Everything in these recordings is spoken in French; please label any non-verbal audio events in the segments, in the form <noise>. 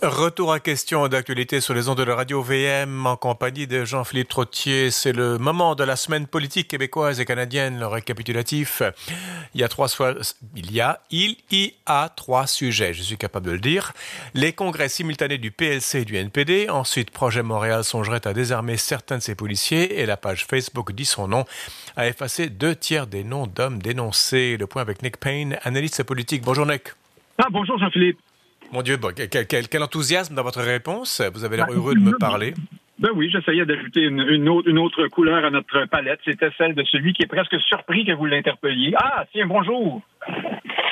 Retour à question d'actualité sur les ondes de la radio VM en compagnie de Jean-Philippe Trottier. C'est le moment de la semaine politique québécoise et canadienne, le récapitulatif. Il y a trois il y a trois sujets, je suis capable de le dire. Les congrès simultanés du PLC et du NPD. Ensuite, Projet Montréal songerait à désarmer certains de ses policiers et la page Facebook dit son nom a effacé deux tiers des noms d'hommes dénoncés. Le point avec Nick Payne, analyste politique. Bonjour Nick. Ah, bonjour Jean-Philippe. Mon Dieu, quel, enthousiasme dans votre réponse. Vous avez l'air ben, heureux de me parler. Ben oui, j'essayais d'ajouter une, autre, couleur à notre palette. C'était celle de celui qui est presque surpris que vous l'interpelliez. Ah, tiens, bonjour!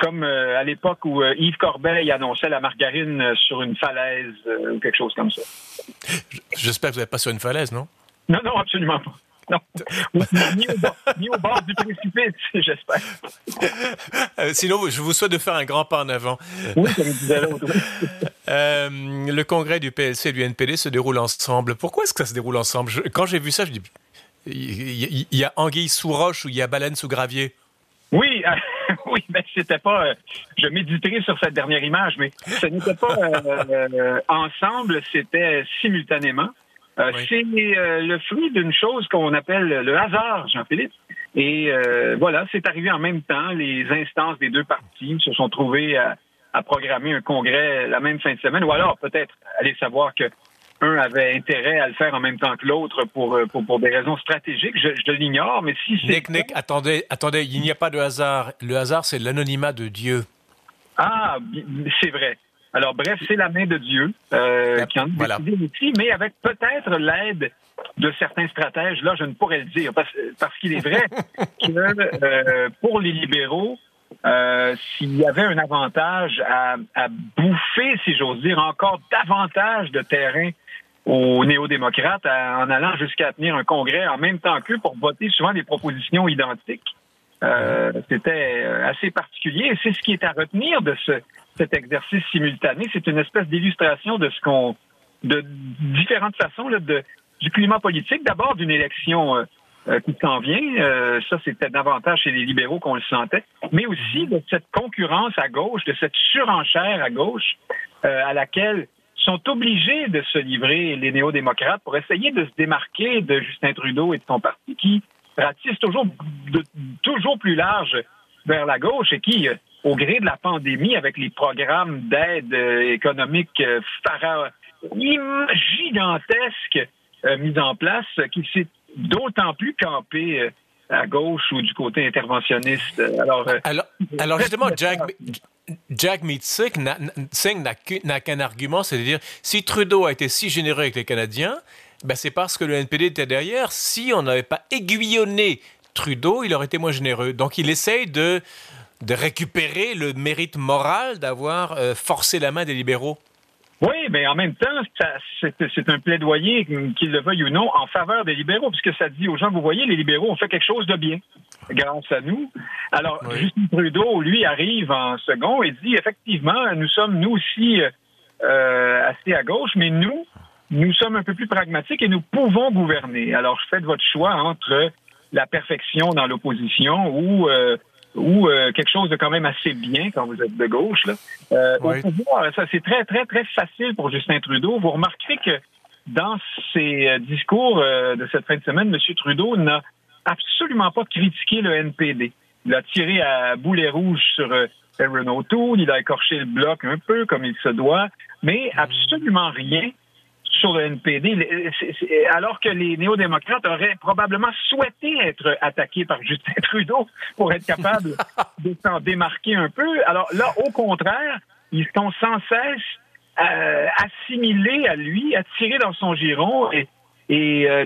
Comme euh, à l'époque où euh, Yves Corbeil annonçait la margarine euh, sur une falaise ou quelque chose comme ça. J'espère que vous n'êtes pas sur une falaise, non? Non, non, absolument pas. Non. ni, au bord, du précipice, j'espère. Euh, sinon, je vous souhaite de faire un grand pas en avant. Oui, comme l'autre. <laughs> Euh, le congrès du PLC et du NPD se déroule ensemble. Pourquoi est-ce que ça se déroule ensemble? Quand j'ai vu ça, je dis il y, a anguille sous roche ou il y a baleine sous gravier? Oui, <laughs> oui, mais c'était pas. Euh, je méditerai sur cette dernière image, mais ce n'était pas ensemble, c'était simultanément. Euh, c'est euh, le fruit d'une chose qu'on appelle le hasard, Jean-Philippe. Et euh, voilà, c'est arrivé en même temps. Les instances des deux partis se sont trouvées à, programmer un congrès la même fin de semaine, ou alors peut-être aller savoir que un avait intérêt à le faire en même temps que l'autre pour, pour, des raisons stratégiques. Je, je l'ignore, mais si c'est... Nick, Nick, attendez, attendez, il n'y a pas de hasard. Le hasard, c'est l'anonymat de Dieu. Ah, c'est vrai. Alors, bref, c'est la main de Dieu euh, qui en a voilà. décidé mais avec peut-être l'aide de certains stratèges. Là, je ne pourrais le dire, parce, qu'il est vrai <laughs> que euh, pour les libéraux, euh, s'il y avait un avantage à, bouffer, si j'ose dire, encore davantage de terrain aux néo-démocrates en allant jusqu'à tenir un congrès en même temps qu'eux pour voter souvent des propositions identiques. C'était assez particulier c'est ce qui est à retenir de ce, cet exercice simultané. C'est une espèce d'illustration de ce qu'on, de différentes façons de, du climat politique. D'abord d'une élection euh, euh, qui s'en vient. Euh, ça, c'était davantage chez les libéraux qu'on le sentait, mais aussi de cette concurrence à gauche, de cette surenchère à gauche à laquelle sont obligés de se livrer les néo-démocrates pour essayer de se démarquer de Justin Trudeau et de son parti qui ratisse toujours de, toujours plus large vers la gauche et qui au gré de la pandémie, avec les programmes d'aide euh, économique euh, gigantesques euh, mis en place, qui s'est d'autant plus campé à gauche ou du côté interventionniste. Alors, alors, justement, Jack, Jack Singh n'a qu'un argument, c'est-à-dire si Trudeau a été si généreux avec les Canadiens, ben c'est parce que le NPD était derrière. Si on n'avait pas aiguillonné Trudeau, il aurait été moins généreux. Donc il essaye de de récupérer le mérite moral d'avoir euh, forcé la main des libéraux? Oui, mais en même temps, c'est un plaidoyer, qu'ils le veuillent ou non, en faveur des libéraux, puisque ça dit aux gens, vous voyez, les libéraux ont fait quelque chose de bien grâce à nous. Alors, Justin Trudeau, lui, arrive en second et dit, effectivement, nous sommes, nous aussi, euh, assez à gauche, mais nous, nous sommes un peu plus pragmatiques et nous pouvons gouverner. Alors, faites votre choix entre la perfection dans l'opposition ou... Euh, ou euh, quelque chose de quand même assez bien quand vous êtes de gauche. Là. Euh, Au pouvoir, ça c'est très très très facile pour Justin Trudeau. Vous remarquerez que dans ses euh, discours euh, de cette fin de semaine, M. Trudeau n'a absolument pas critiqué le NPD. Il a tiré à boulet rouge sur Aaron O'Toole, il a écorché le bloc un peu comme il se doit, mais mm. absolument rien sur le NPD, alors que les néo-démocrates auraient probablement souhaité être attaqués par Justin Trudeau pour être capables <laughs> de s'en démarquer un peu. Alors là, au contraire, ils sont sans cesse euh, assimilés à lui, attirés dans son giron et, et euh,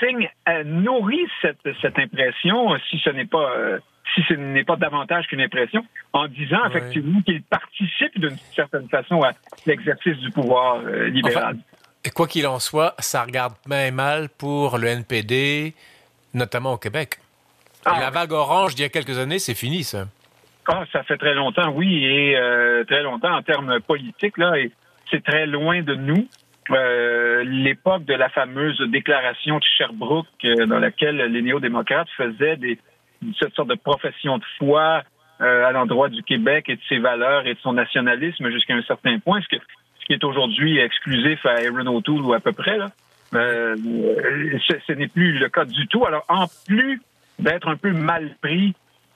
Singh euh, nourrit cette, cette impression, si ce n'est pas euh, si ce n'est pas davantage qu'une impression, en disant effectivement qu'il participe d'une certaine façon à l'exercice du pouvoir libéral. Et quoi qu'il en soit, ça regarde bien mal pour le NPD, notamment au Québec. Ah. La vague orange d'il y a quelques années, c'est fini, ça. Ah, ça fait très longtemps, oui, et euh, très longtemps en termes politiques, là, et c'est très loin de nous. Euh, l'époque de la fameuse déclaration de Sherbrooke, euh, dans laquelle les néo-démocrates faisaient des, cette sorte de profession de foi à l'endroit du Québec et de ses valeurs et de son nationalisme jusqu'à un certain point, ce que qui est aujourd'hui exclusif à Aaron O'Toole ou à peu près. Là. Euh, ce, n'est plus le cas du tout. Alors, en plus d'être un peu mal pris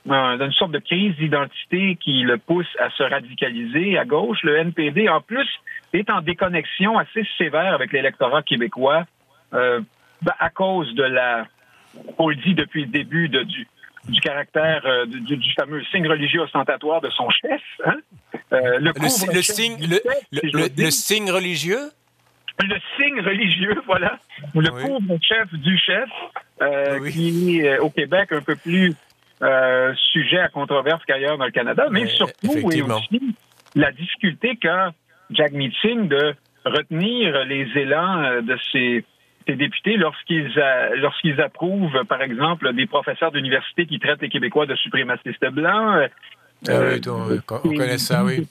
euh, dans sorte de crise d'identité qui le pousse à se radicaliser à gauche, le NPD, en plus, est en déconnexion assez sévère avec l'électorat québécois euh, à cause de la, on le dit depuis le début de, du, du caractère euh, du, du, fameux signe religieux ostentatoire de son chef. Hein? Euh, le, le, signe, le, le, signe religieux? Le signe religieux, <laughs> voilà. Le couvre-chef du chef, euh, qui est au Québec un peu plus sujet à controverse qu'ailleurs dans le Canada, mais, surtout et aussi la difficulté qu'a Jack Meeting de retenir les élans de ses les députés lorsqu'ils lorsqu'ils approuvent, par exemple, des professeurs d'université qui traitent les Québécois de suprémacistes blancs. Ah oui, euh, on, connaît ça, oui.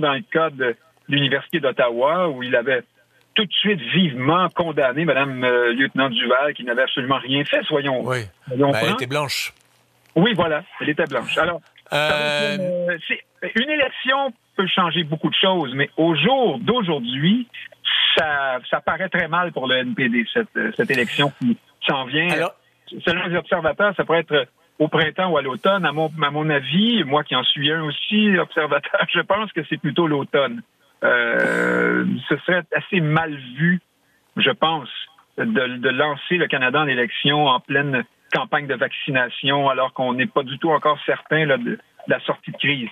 Dans le cas de l'Université d'Ottawa, où il avait tout de suite vivement condamné Mme euh, lieutenant Duval, qui n'avait absolument rien fait, soyons. Oui, ben, elle était blanche. Oui, voilà, elle était blanche. Alors, euh... une élection peut changer beaucoup de choses, mais au jour d'aujourd'hui, ça, ça paraît très mal pour le NPD, cette, cette élection qui s'en vient. Alors, selon les observateurs, ça pourrait être au printemps ou à l'automne. À mon, à mon avis, moi qui en suis un aussi observateur, <laughs> je pense que c'est plutôt l'automne. Euh, ce serait assez mal vu, je pense, de, de lancer le Canada en élection en pleine campagne de vaccination alors qu'on n'est pas du tout encore certain là, de la sortie de crise.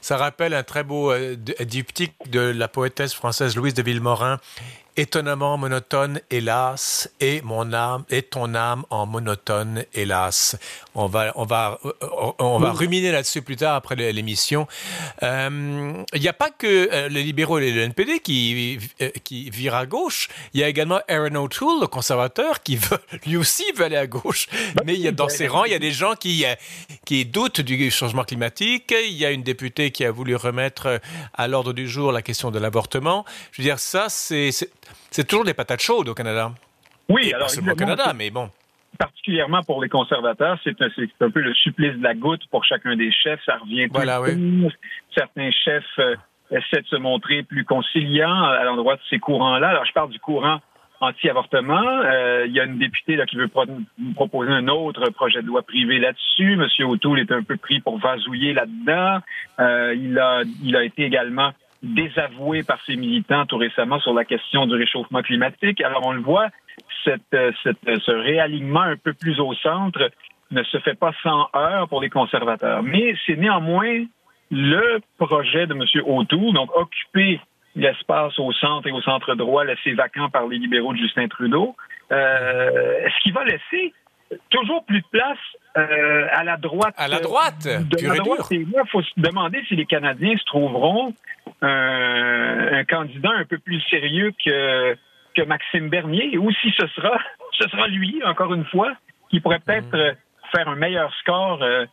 Ça rappelle un très beau euh, diptyque de la poétesse française Louise de Villemorin étonnamment monotone, hélas, et mon âme, et ton âme en monotone, hélas. On va, on va, on va ruminer là-dessus plus tard après l'émission. Il euh, n'y a pas que euh, les libéraux et le NPD qui, euh, qui virent à gauche. Il y a également Aaron O'Toole, le conservateur, qui veut, lui aussi veut aller à gauche. Bah Mais il y a, dans ses rangs, il y a des gens qui, qui doutent du changement climatique. Il y a une députée qui a voulu remettre à l'ordre du jour la question de l'avortement. Je veux dire, ça, c'est toujours des patates chaudes au Canada. Oui, alors. C'est au Canada, mais bon. Particulièrement pour les conservateurs, c'est un, peu le supplice de la goutte pour chacun des chefs. Ça revient voilà, oui. Certains chefs euh, essaient de se montrer plus conciliants à l'endroit de ces courants-là. Alors, je parle du courant anti-avortement. Euh, il y a une députée là, qui veut proposer un autre projet de loi privé là-dessus. Monsieur O'Toole est un peu pris pour vasouiller là-dedans. Euh, il, a, il a été également désavoué par ses militants tout récemment sur la question du réchauffement climatique. Alors on le voit, cette, euh, cette, euh, ce réalignement un peu plus au centre ne se fait pas sans heurts pour les conservateurs. Mais c'est néanmoins le projet de M. O'Toole, donc occuper l'espace au centre et au centre droit laissé vacant par les libéraux de Justin Trudeau, euh, ce qui va laisser toujours plus de place euh, à la droite. À la droite, Il faut se demander si les Canadiens se trouveront euh, un candidat un peu plus sérieux que, que Maxime Bernier, ou si ce sera, <laughs> ce sera lui, encore une fois, qui pourrait peut-être mhm. faire un meilleur score euh,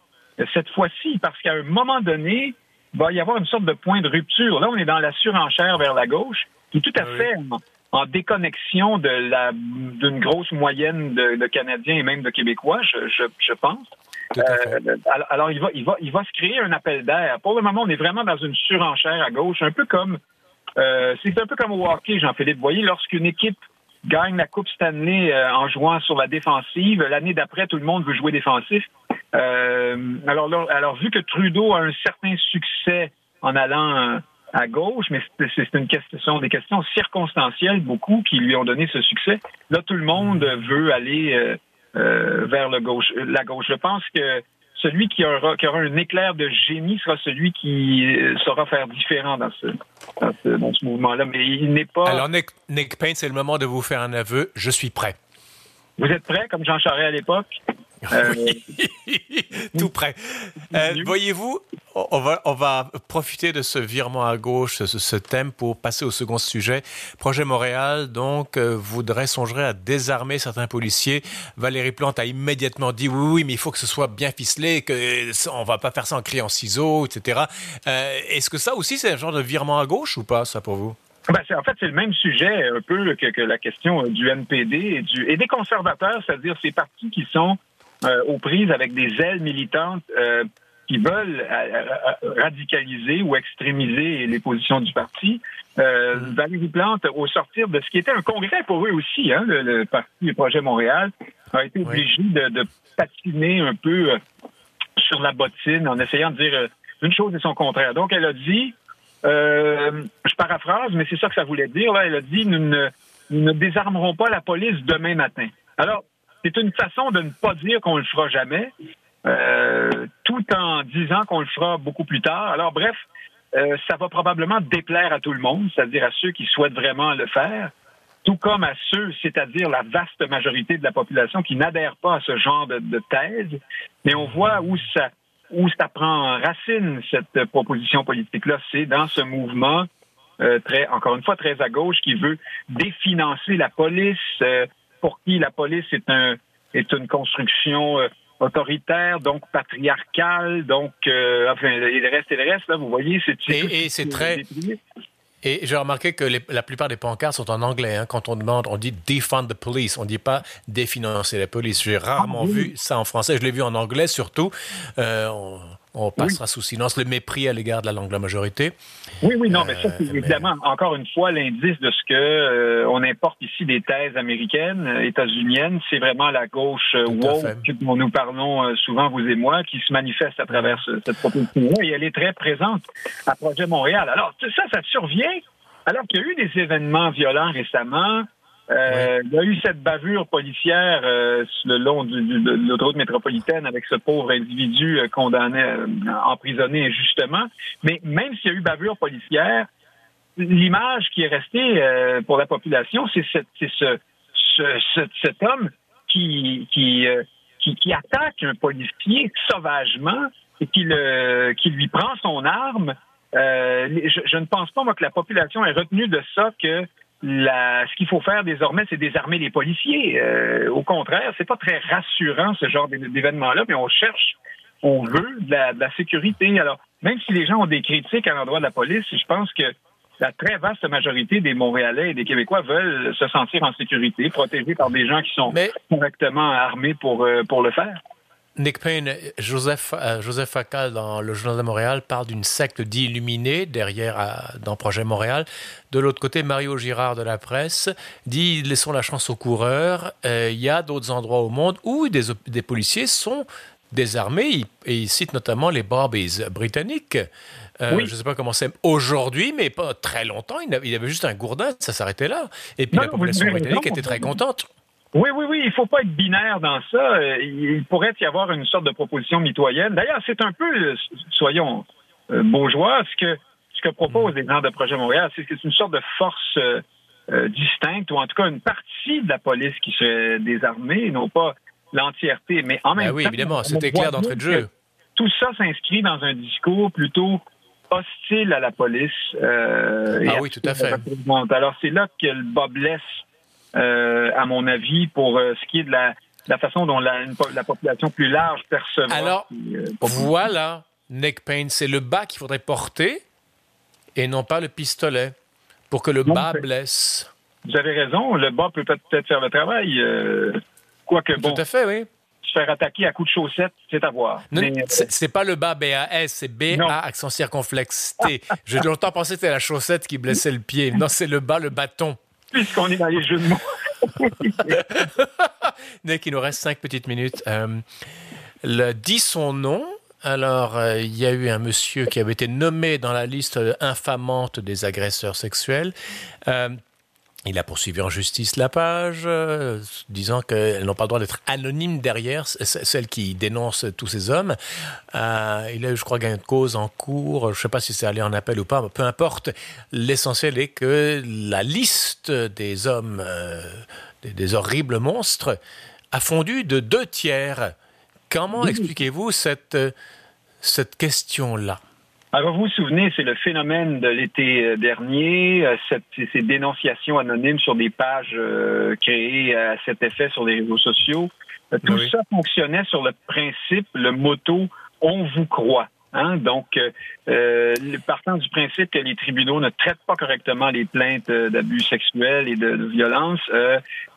cette fois-ci, parce qu'à un moment donné, il va y avoir une sorte de point de rupture. Là, on est dans la surenchère vers la gauche, qui est tout à fait en déconnexion de la d'une grosse moyenne de, Canadiens et même de Québécois, je, je, pense. Euh, alors, il va, il va, il va se créer un appel d'air. Pour le moment, on est vraiment dans une surenchère à gauche, un peu comme euh, c'est un peu comme au hockey, Jean-Philippe. Voyez, lorsqu'une équipe gagne la Coupe Stanley euh, en jouant sur la défensive, l'année d'après, tout le monde veut jouer défensif. alors, alors, vu que Trudeau a un certain succès en allant à gauche, mais c'est une question, des questions circonstancielles, beaucoup, qui lui ont donné ce succès. Là, tout le monde veut aller euh, euh, vers le gauche, la gauche. Je pense que celui qui aura, qui aura un éclair de génie sera celui qui euh, saura faire différent dans ce, dans ce, mouvement-là. Mais il n'est pas. Alors, Nick, Nick Payne, c'est le moment de vous faire un aveu. Je suis prêt. Vous êtes prêt, comme Jean Charest à l'époque? Euh, <laughs> tout près. Euh, voyez-vous, on va, on va profiter de ce virement à gauche, ce, ce thème, pour passer au second sujet. Projet Montréal, donc, euh, voudrait, songerait à désarmer certains policiers. Valérie Plante a immédiatement dit oui, oui, mais il faut que ce soit bien ficelé, que on va pas faire ça en criant ciseaux, etc. Est-ce que ça aussi, c'est un genre de virement à gauche ou pas, ça, pour vous? Ben, en fait, c'est le même sujet un peu que, que la question du NPD et, du, et des conservateurs, c'est-à-dire ces partis qui sont euh, aux prises avec des ailes militantes euh, qui veulent radicaliser ou extrémiser les positions du parti. Euh, mm. Valérie Plante, au sortir de ce qui était un congrès pour eux aussi, hein, le, parti du Projet Montréal, a été obligé de, patiner un peu sur la bottine en essayant de dire une chose et son contraire. Donc, elle a dit, je paraphrase, mais c'est ça que ça voulait dire, là, elle a dit, nous ne, nous ne désarmerons pas la police demain matin. Alors, c'est une façon de ne pas dire qu'on le fera jamais, euh, tout en disant qu'on le fera beaucoup plus tard. Alors, bref, euh, ça va probablement déplaire à tout le monde, c'est-à-dire à ceux qui souhaitent vraiment le faire, tout comme à ceux, c'est-à-dire la vaste majorité de la population qui n'adhère pas à ce genre de, thèse. Mais on voit où ça, où ça prend racine, cette proposition politique-là. C'est dans ce mouvement euh, très, encore une fois, très à gauche, qui veut définancer la police, euh, pour qui la police est un est une construction euh, autoritaire, donc patriarcale, donc enfin et le reste et le reste là, vous voyez, c'est et, et c'est très et j'ai remarqué que la plupart des pancartes sont en anglais. Hein. Quand on demande, on dit defund the police. On ne dit pas définancer la police. J'ai rarement ah, vu ça en français. Je l'ai vu en anglais surtout. Euh, on passera sous silence le mépris à l'égard de la langue de la majorité. Oui, oui, non, mais ça, c'est euh, évidemment, encore une fois, l'indice de ce que euh, on importe ici des thèses américaines, euh, états-uniennes. C'est vraiment la gauche woke dont nous parlons souvent, vous et moi, qui se manifeste à travers cette proposition et elle est très présente à Projet Montréal. Alors, ça, ça survient alors qu'il y a eu des événements violents récemment. Euh, il y a eu cette bavure policière euh, le long de l'autoroute métropolitaine avec ce pauvre individu euh, condamné, emprisonné injustement. Mais même s'il y a eu bavure policière, l'image qui est restée pour la population, c'est ce, cet homme qui, qui, qui, attaque un policier sauvagement et qui, le, qui lui prend son arme. Je, je, ne pense pas, moi, que la population ait retenu de ça que ce qu'il faut faire désormais, c'est désarmer les policiers. Euh, au contraire, c'est pas très rassurant ce genre d'événement-là, mais on cherche, on veut de la, sécurité. Alors, même si les gens ont des critiques à l'endroit de la police, je pense que la très vaste majorité des Montréalais et des Québécois veulent se sentir en sécurité, protégés par des gens qui sont correctement armés pour, euh, pour le faire. Nick Payne, Joseph, euh, Joseph Facal dans le Journal de Montréal parle d'une secte d'illuminés derrière euh, dans Projet Montréal. De l'autre côté, Mario Girard de la presse dit laissons la chance aux coureurs. Euh, il y a d'autres endroits au monde où des, des policiers sont désarmés et il cite notamment les Barbies britanniques. Je ne sais pas comment c'est aujourd'hui, mais pas très longtemps. Il avait, avait juste un gourdin, ça s'arrêtait là. Et puis la population britannique était très contente. Oui, oui, oui, il faut pas être binaire dans ça. Euh, il pourrait y avoir une sorte de proposition mitoyenne. D'ailleurs, c'est un peu, euh, soyons euh, bourgeois, ce que ce que proposent les gens de Projet Montréal, c'est que c'est une sorte de force distincte, ou en tout cas une partie de la police qui serait désarmée, non pas l'entièreté. Mais en ben même oui, temps, évidemment, c'était clair d'entrée de jeu. Tout ça s'inscrit dans un discours plutôt hostile à la police. ah oui, tout à fait. Alors c'est là que le bas blesse euh, à mon avis, pour euh, ce qui est de la, la façon dont la, la, population plus large percevra. Alors, euh, voilà, Nick Payne, c'est le bas qu'il faudrait porter et non pas le pistolet pour que le bas blesse. Vous avez raison, le bas peut peut-être faire le travail. quoique, bon. Tout à fait, oui se faire attaquer à coups de chaussettes, c'est à voir. c'est pas le bas BAS, c'est BA accent circonflexe T. <laughs> J'ai longtemps pensé que c'était la chaussette qui blessait le pied. Non, c'est le bas, le bâton puisqu'on est dans les jeux de mots. <laughs> Nick, il nous reste cinq petites minutes. Euh, dit son nom. Alors, euh, il y a eu un monsieur qui avait été nommé dans la liste infamante des agresseurs sexuels. Euh, il a poursuivi en justice la page, euh, disant qu'elles n'ont pas le droit d'être anonymes derrière, celles qui dénoncent tous ces hommes. Euh, il a eu, je crois, gain de cause en cours. Je ne sais pas si c'est allé en appel ou pas, peu importe. L'essentiel est que la liste des hommes, euh, des, horribles monstres, a fondu de deux tiers. Comment expliquez-vous cette, cette question-là? Alors, vous vous souvenez, c'est le phénomène de l'été euh, dernier, euh, cette, ces dénonciations anonymes sur des pages euh, créées à cet effet sur les réseaux sociaux. Tout ça fonctionnait sur le principe, le motto « on vous croit hein? Donc, euh, partant du principe que les tribunaux ne traitent pas correctement les plaintes d'abus sexuels et de, de violence,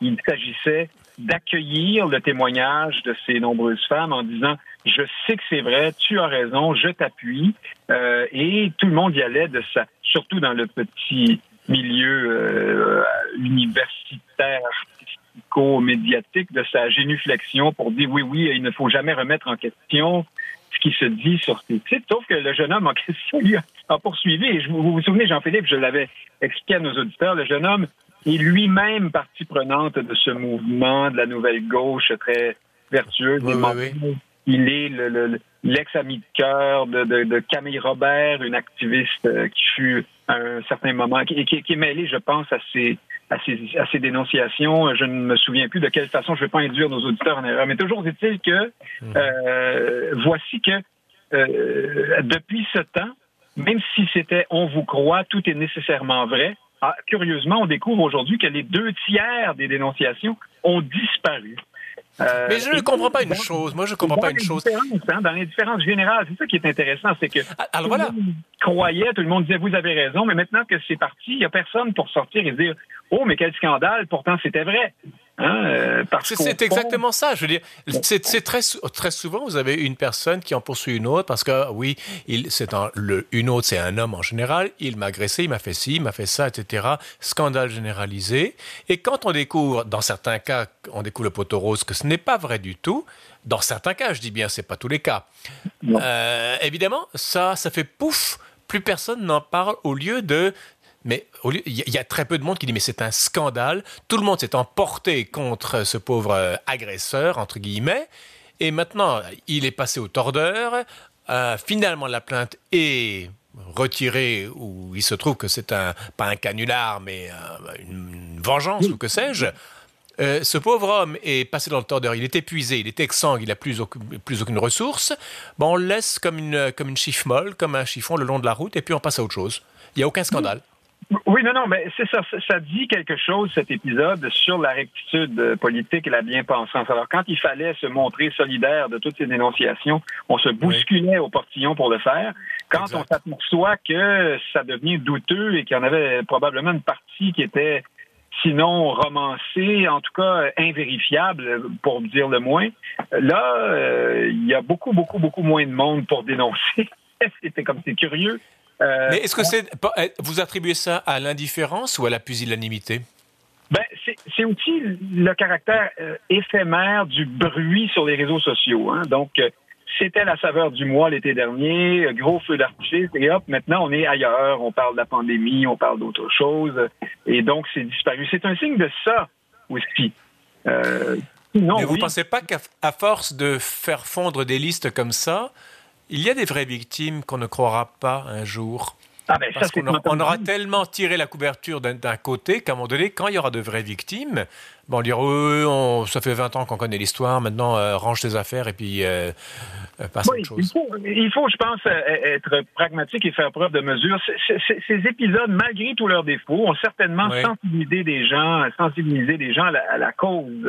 il s'agissait d'accueillir le témoignage de ces nombreuses femmes en disant je sais que c'est vrai, tu as raison, je t'appuie. Euh, et tout le monde y allait de ça, surtout dans le petit milieu euh, universitaire artistico-médiatique de sa génuflexion pour dire oui, oui, il ne faut jamais remettre en question ce qui se dit sur ces titres. Sauf que le jeune homme en <laughs> question, lui, a poursuivi. Et je, vous vous souvenez, Jean-Philippe, je l'avais expliqué à nos auditeurs, le jeune homme est lui-même partie prenante de ce mouvement de la nouvelle gauche très vertueuse. Oui, oui, oui. Il est l'ex-ami de cœur de, Camille Robert, une activiste euh, qui fut à un certain moment, qui, qui, qui est mêlée, je pense, à ces, à ces, dénonciations. Je ne me souviens plus de quelle façon, je ne vais pas induire nos auditeurs en erreur, mais toujours est-il que mhm. euh, voici que euh, depuis ce temps, même si c'était on vous croit, tout est nécessairement vrai. Ah, curieusement, on découvre aujourd'hui que les deux tiers des dénonciations ont disparu. Euh, mais je ne comprends pas une chose. Moi, je ne comprends pas une chose. Hein, dans les différences générales, c'est ça qui est intéressant, c'est que ah, Alors, tout le monde croyait, tout le monde disait vous avez raison, mais maintenant que c'est parti, il n'y a personne pour sortir et dire oh mais quel scandale, pourtant c'était vrai. Hein, euh, c'est exactement ça. Je veux dire, c'est très très souvent vous avez une personne qui en poursuit une autre parce que oui, c'est le une autre c'est un homme en général. Il m'a agressé, il m'a fait ci, il m'a fait ça, etc. Scandale généralisé. Et quand on découvre, dans certains cas, on découvre le poteau rose que ce n'est pas vrai du tout. Dans certains cas, je dis bien, c'est pas tous les cas. Euh, évidemment, ça, ça fait pouf. Plus personne n'en parle au lieu de mais il y, a très peu de monde qui dit mais c'est un scandale. Tout le monde s'est emporté contre ce pauvre euh, agresseur entre guillemets. Et maintenant, il est passé au tordeur. Euh, finalement, la plainte est retirée ou il se trouve que c'est un pas un canular mais euh, une, vengeance ou que sais-je. ce pauvre homme est passé dans le tordeur, il est épuisé, il est exsangue, il n'a plus, aucune ressource. Bon, on le laisse comme une, comme une chiffre molle, comme un chiffon le long de la route, et puis on passe à autre chose. Il n'y a aucun scandale. Non, non, mais c'est ça. Ça dit quelque chose, cet épisode, sur la rectitude politique et la bien-pensance. Alors, quand il fallait se montrer solidaire de toutes ces dénonciations, on se bousculait au portillon pour le faire. Quand on s'aperçoit que ça devient douteux et qu'il y en avait probablement une partie qui était sinon romancée, en tout cas invérifiable, pour dire le moins, là, euh, il y a beaucoup, beaucoup, beaucoup moins de monde pour dénoncer. <laughs> C'était comme c'est curieux. Euh, Mais est-ce que c'est eh, vous attribuez ça à l'indifférence ou à la pusillanimité? Ben, c'est aussi le caractère euh, éphémère du bruit sur les réseaux sociaux. Hein. Donc, euh, c'était la saveur du mois l'été dernier, gros feu d'artifice, et hop, maintenant on est ailleurs, on parle de la pandémie, on parle d'autre chose, et donc c'est disparu. C'est un signe de ça aussi. Mais vous ne pensez pas qu'à force de faire fondre des listes comme ça, il y a des vraies victimes qu'on ne croira pas un jour. Ah ben, Parce qu'on on aura tellement tiré la couverture d'un côté qu'à un moment donné, quand il y aura de vraies victimes, bon, on dira oui, ça fait 20 ans qu'on connaît l'histoire, maintenant euh, range tes affaires et puis euh, euh, passe à autre chose. Il faut, je pense, être pragmatique et faire preuve de mesure. ces épisodes, malgré tous leurs défauts, ont certainement sensibilisé des gens, sensibilisé des gens à la, cause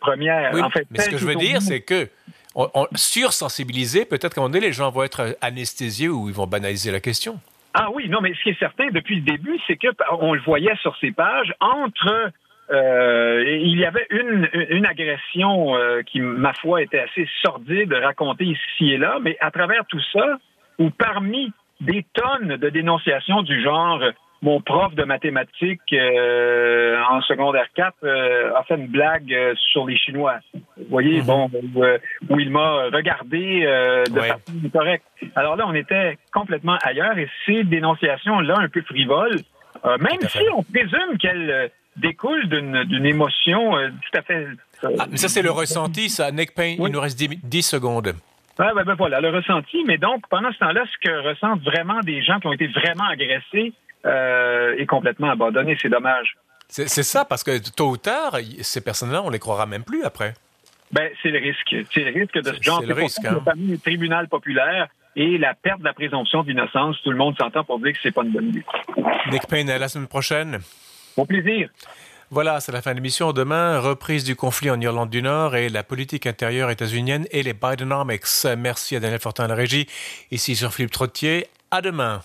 première. en fait, mais ce que je veux dire, c'est que on, sursensibiliser, peut-être qu'à un moment donné, les gens vont être anesthésiés ou ils vont banaliser la question. Ah oui, non, mais ce qui est certain depuis le début, c'est que on le voyait sur ces pages entre euh, il y avait une, une agression euh, qui, ma foi, était assez sordide racontée ici et là, mais à travers tout ça, ou parmi des tonnes de dénonciations du genre mon prof de mathématiques euh, en secondaire 4 euh, a fait une blague euh, sur les Chinois. Vous voyez, mhm. bon, où, il m'a regardé de façon correcte. Alors là, on était complètement ailleurs et ces dénonciations-là, un peu frivoles, même si on présume qu'elles découlent d'une émotion tout à fait... Ah, mais ça, c'est le ressenti, ça. Nick Payne, il nous reste 10, secondes. Ah, ben, ben, voilà, le ressenti. Mais donc, pendant ce temps-là, ce que ressentent vraiment des gens qui ont été vraiment agressés, euh, est complètement abandonné. C'est dommage. C'est ça, parce que tôt ou tard, ces personnes-là, on les croira même plus après. Ben, c'est le risque. C'est le risque de ce genre. C'est le risque. Hein? Le tribunal populaire et la perte de la présomption d'innocence, tout le monde s'entend pour dire que c'est pas une bonne idée. Nick Payne, à la semaine prochaine. Au plaisir. Voilà, c'est la fin de l'émission. Demain, reprise du conflit en Irlande du Nord et la politique intérieure états-unienne et les Bidenomics. Merci à Daniel Fortin à la régie. Ici sur Philippe Trottier. À demain.